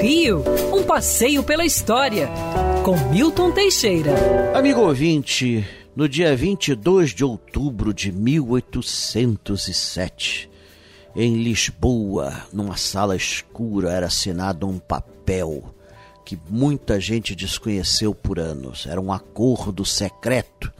Rio, um passeio pela história, com Milton Teixeira. Amigo ouvinte, no dia 22 de outubro de 1807, em Lisboa, numa sala escura, era assinado um papel que muita gente desconheceu por anos. Era um acordo secreto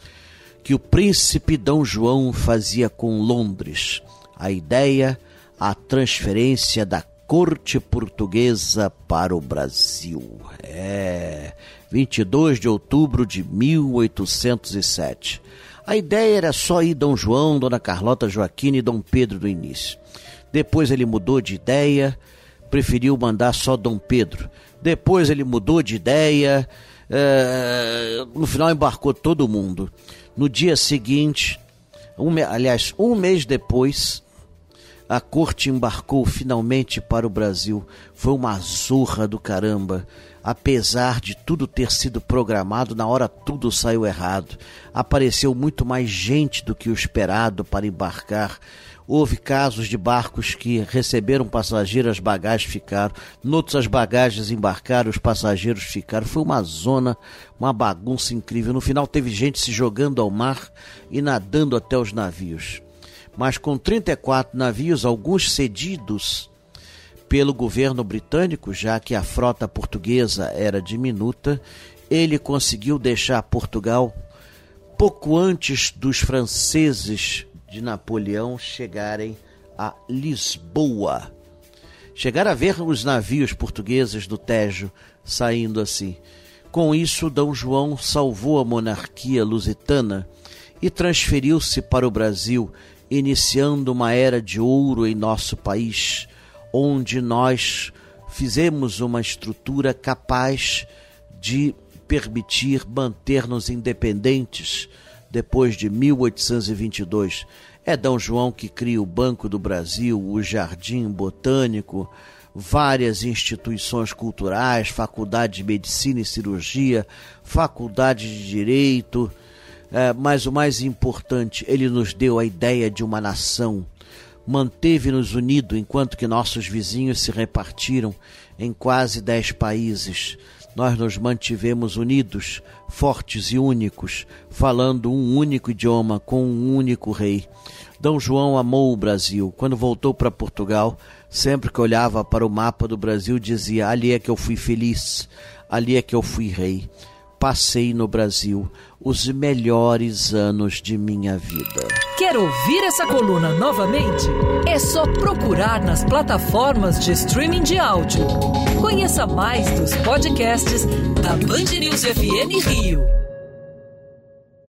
que o príncipe Dom João fazia com Londres. A ideia, a transferência da corte portuguesa para o Brasil. É, 22 de outubro de 1807. A ideia era só ir Dom João, Dona Carlota Joaquina e Dom Pedro do início. Depois ele mudou de ideia, preferiu mandar só Dom Pedro. Depois ele mudou de ideia, é, no final embarcou todo mundo. No dia seguinte, um, aliás, um mês depois, a corte embarcou finalmente para o Brasil. Foi uma zorra do caramba. Apesar de tudo ter sido programado, na hora tudo saiu errado. Apareceu muito mais gente do que o esperado para embarcar. Houve casos de barcos que receberam passageiros, as bagagens ficaram. Noutros, as bagagens embarcaram, os passageiros ficaram. Foi uma zona, uma bagunça incrível. No final, teve gente se jogando ao mar e nadando até os navios. Mas com 34 navios, alguns cedidos pelo governo britânico, já que a frota portuguesa era diminuta, ele conseguiu deixar Portugal pouco antes dos franceses de Napoleão chegarem a Lisboa. Chegaram a ver os navios portugueses do Tejo saindo assim. Com isso, D. João salvou a monarquia lusitana e transferiu-se para o Brasil, iniciando uma era de ouro em nosso país, onde nós fizemos uma estrutura capaz de permitir manter-nos independentes depois de 1822. É D. João que cria o Banco do Brasil, o Jardim Botânico, várias instituições culturais, faculdade de medicina e cirurgia, faculdade de direito, é, mas o mais importante, ele nos deu a ideia de uma nação, manteve-nos unidos enquanto que nossos vizinhos se repartiram em quase dez países nós nos mantivemos unidos, fortes e únicos, falando um único idioma com um único rei. D. João amou o Brasil. Quando voltou para Portugal, sempre que olhava para o mapa do Brasil, dizia: Ali é que eu fui feliz, ali é que eu fui rei passei no Brasil os melhores anos de minha vida. Quer ouvir essa coluna novamente? É só procurar nas plataformas de streaming de áudio. Conheça mais dos podcasts da Band News FM Rio.